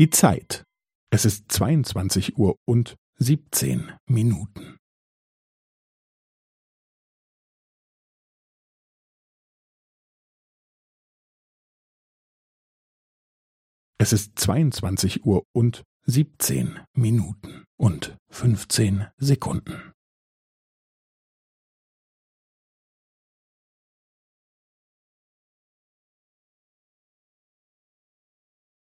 Die Zeit. Es ist 22 Uhr und 17 Minuten. Es ist 22 Uhr und 17 Minuten und 15 Sekunden.